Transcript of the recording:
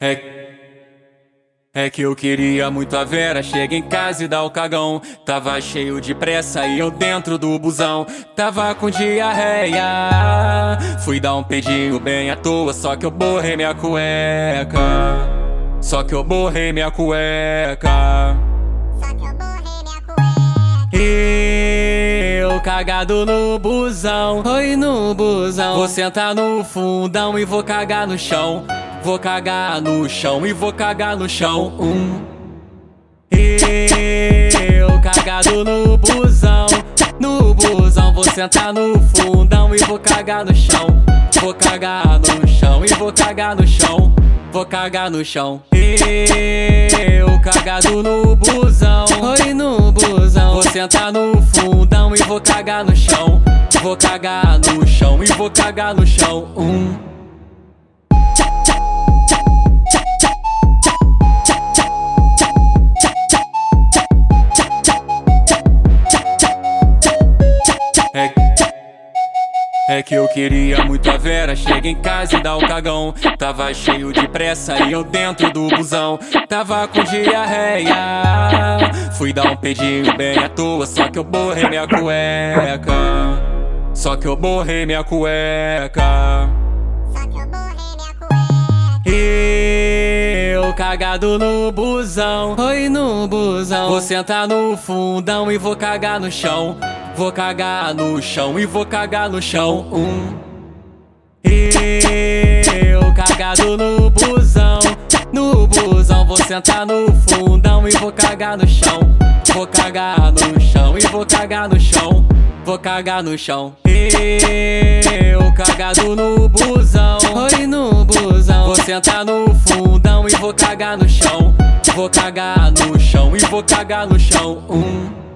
É. É que eu queria muito a Vera, chega em casa e dá o cagão. Tava cheio de pressa e eu dentro do busão. Tava com diarreia. Fui dar um pedinho bem à toa, só que eu borrei minha cueca. Só que eu borrei minha cueca. Só que eu borrei minha cueca. Eu cagado no busão, oi no busão. Vou sentar no fundão e vou cagar no chão. Vou cagar no chão e vou cagar no chão. Um. Eu cagado no busão, no busão. Vou sentar no fundão e vou cagar no chão. Vou cagar no chão e vou cagar no chão. Vou cagar no chão. Eu cagado no busão, oi no busão. Vou sentar no fundão e vou cagar no chão. Vou cagar no chão e vou cagar no chão. Um. É que eu queria muito a Vera, chega em casa e dá o cagão. Tava cheio de pressa e eu dentro do busão. Tava com diarreia. Fui dar um pedinho bem à toa, só que eu borrei minha cueca. Só que eu borrei minha cueca. Só que eu borrei minha cueca. Eu cagado no busão, oi no busão. Vou sentar no fundão e vou cagar no chão. Vou cagar no chão e vou cagar no chão. Um. Eu cagado no busão, no busão. Vou sentar no fundão e vou cagar no chão. Vou cagar no chão e vou cagar no chão. Vou cagar no chão. Eu cagado no busão, oi no busão. Vou sentar no fundão e vou cagar no chão. Vou cagar no chão e vou cagar no chão. Um.